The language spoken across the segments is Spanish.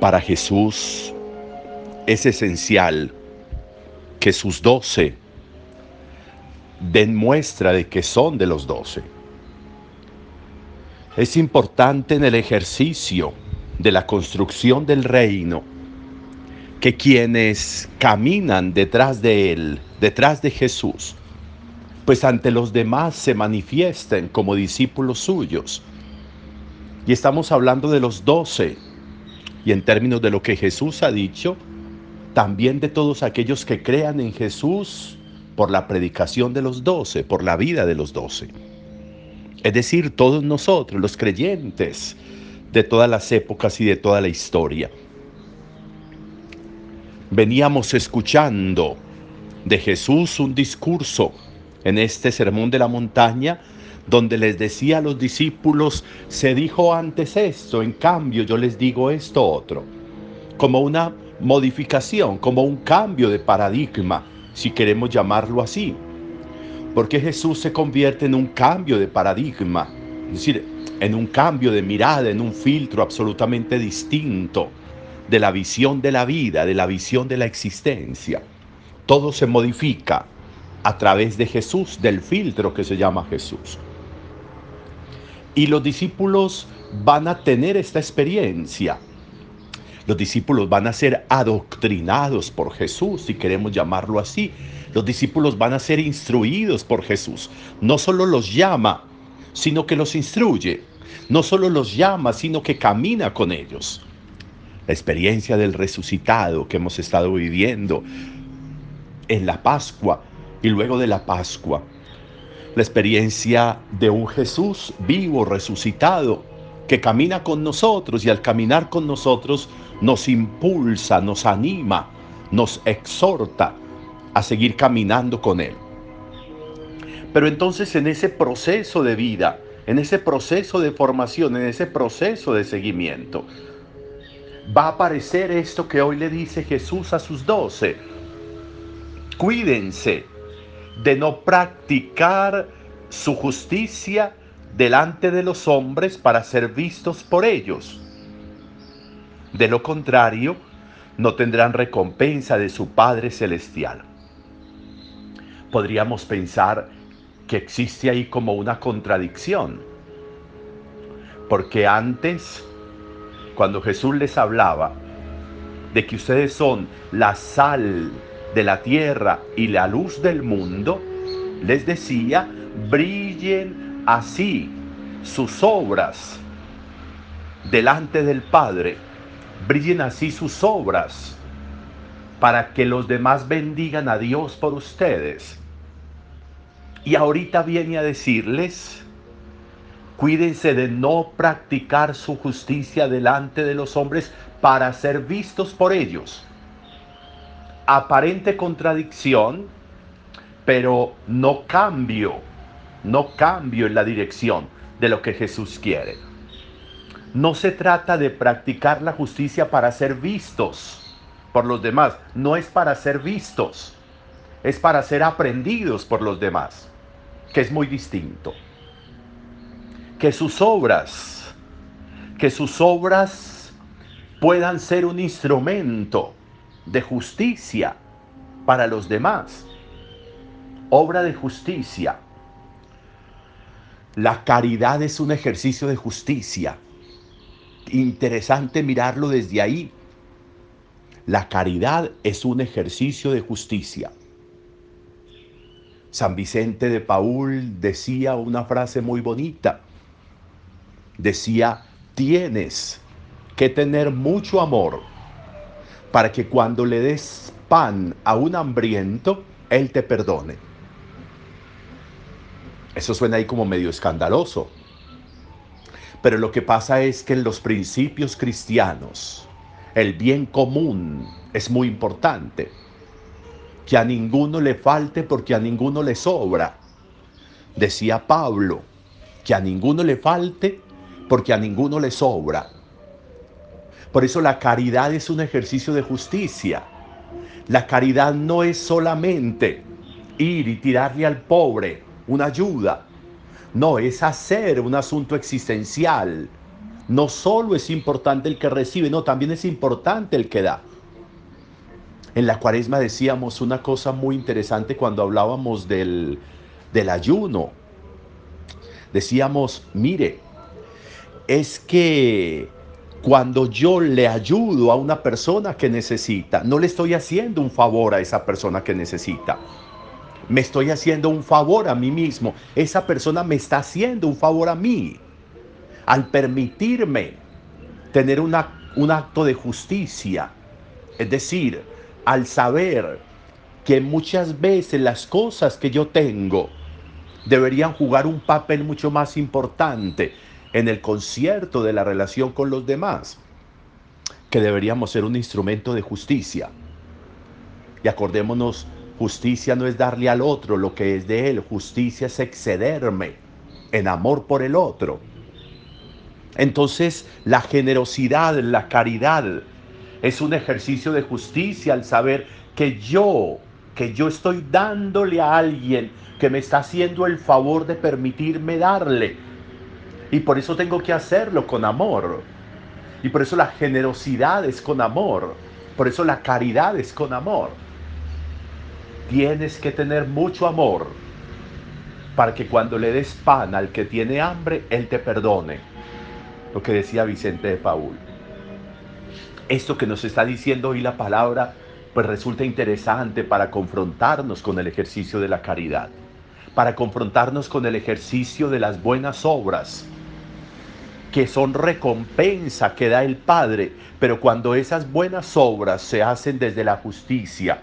Para Jesús es esencial que sus doce den muestra de que son de los doce. Es importante en el ejercicio de la construcción del reino que quienes caminan detrás de Él, detrás de Jesús, pues ante los demás se manifiesten como discípulos suyos. Y estamos hablando de los doce, y en términos de lo que Jesús ha dicho, también de todos aquellos que crean en Jesús por la predicación de los doce, por la vida de los doce. Es decir, todos nosotros, los creyentes de todas las épocas y de toda la historia. Veníamos escuchando de Jesús un discurso en este sermón de la montaña donde les decía a los discípulos, se dijo antes esto, en cambio yo les digo esto otro, como una modificación, como un cambio de paradigma, si queremos llamarlo así. Porque Jesús se convierte en un cambio de paradigma, es decir, en un cambio de mirada, en un filtro absolutamente distinto de la visión de la vida, de la visión de la existencia. Todo se modifica a través de Jesús, del filtro que se llama Jesús. Y los discípulos van a tener esta experiencia los discípulos van a ser adoctrinados por Jesús, si queremos llamarlo así. Los discípulos van a ser instruidos por Jesús. No solo los llama, sino que los instruye. No solo los llama, sino que camina con ellos. La experiencia del resucitado que hemos estado viviendo en la Pascua y luego de la Pascua. La experiencia de un Jesús vivo, resucitado, que camina con nosotros y al caminar con nosotros nos impulsa, nos anima, nos exhorta a seguir caminando con Él. Pero entonces en ese proceso de vida, en ese proceso de formación, en ese proceso de seguimiento, va a aparecer esto que hoy le dice Jesús a sus doce. Cuídense de no practicar su justicia delante de los hombres para ser vistos por ellos. De lo contrario, no tendrán recompensa de su Padre Celestial. Podríamos pensar que existe ahí como una contradicción, porque antes, cuando Jesús les hablaba de que ustedes son la sal de la tierra y la luz del mundo, les decía, brillen así sus obras delante del Padre, brillen así sus obras para que los demás bendigan a Dios por ustedes. Y ahorita viene a decirles, cuídense de no practicar su justicia delante de los hombres para ser vistos por ellos. Aparente contradicción, pero no cambio no cambio en la dirección de lo que Jesús quiere. No se trata de practicar la justicia para ser vistos por los demás, no es para ser vistos, es para ser aprendidos por los demás, que es muy distinto. Que sus obras, que sus obras puedan ser un instrumento de justicia para los demás. Obra de justicia la caridad es un ejercicio de justicia. Interesante mirarlo desde ahí. La caridad es un ejercicio de justicia. San Vicente de Paul decía una frase muy bonita. Decía, tienes que tener mucho amor para que cuando le des pan a un hambriento, él te perdone. Eso suena ahí como medio escandaloso. Pero lo que pasa es que en los principios cristianos, el bien común es muy importante. Que a ninguno le falte porque a ninguno le sobra. Decía Pablo, que a ninguno le falte porque a ninguno le sobra. Por eso la caridad es un ejercicio de justicia. La caridad no es solamente ir y tirarle al pobre una ayuda. No, es hacer un asunto existencial no solo es importante el que recibe, no, también es importante el que da. En la cuaresma decíamos una cosa muy interesante cuando hablábamos del, del ayuno. Decíamos, mire, es que cuando yo le ayudo a una persona que necesita, no le estoy haciendo un favor a esa persona que necesita. Me estoy haciendo un favor a mí mismo. Esa persona me está haciendo un favor a mí. Al permitirme tener una, un acto de justicia. Es decir, al saber que muchas veces las cosas que yo tengo deberían jugar un papel mucho más importante en el concierto de la relación con los demás, que deberíamos ser un instrumento de justicia. Y acordémonos, justicia no es darle al otro lo que es de él, justicia es excederme en amor por el otro. Entonces, la generosidad, la caridad, es un ejercicio de justicia al saber que yo, que yo estoy dándole a alguien que me está haciendo el favor de permitirme darle, y por eso tengo que hacerlo con amor. Y por eso la generosidad es con amor. Por eso la caridad es con amor. Tienes que tener mucho amor para que cuando le des pan al que tiene hambre, Él te perdone. Lo que decía Vicente de Paul. Esto que nos está diciendo hoy la palabra, pues resulta interesante para confrontarnos con el ejercicio de la caridad, para confrontarnos con el ejercicio de las buenas obras, que son recompensa que da el Padre, pero cuando esas buenas obras se hacen desde la justicia,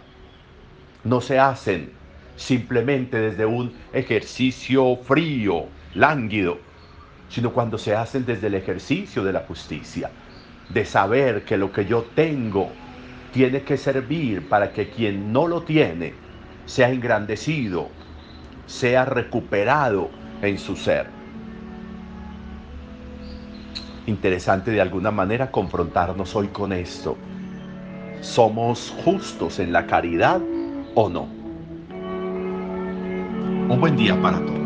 no se hacen simplemente desde un ejercicio frío, lánguido, sino cuando se hacen desde el ejercicio de la justicia, de saber que lo que yo tengo tiene que servir para que quien no lo tiene sea engrandecido, sea recuperado en su ser interesante de alguna manera confrontarnos hoy con esto. ¿Somos justos en la caridad o no? Un buen día para todos.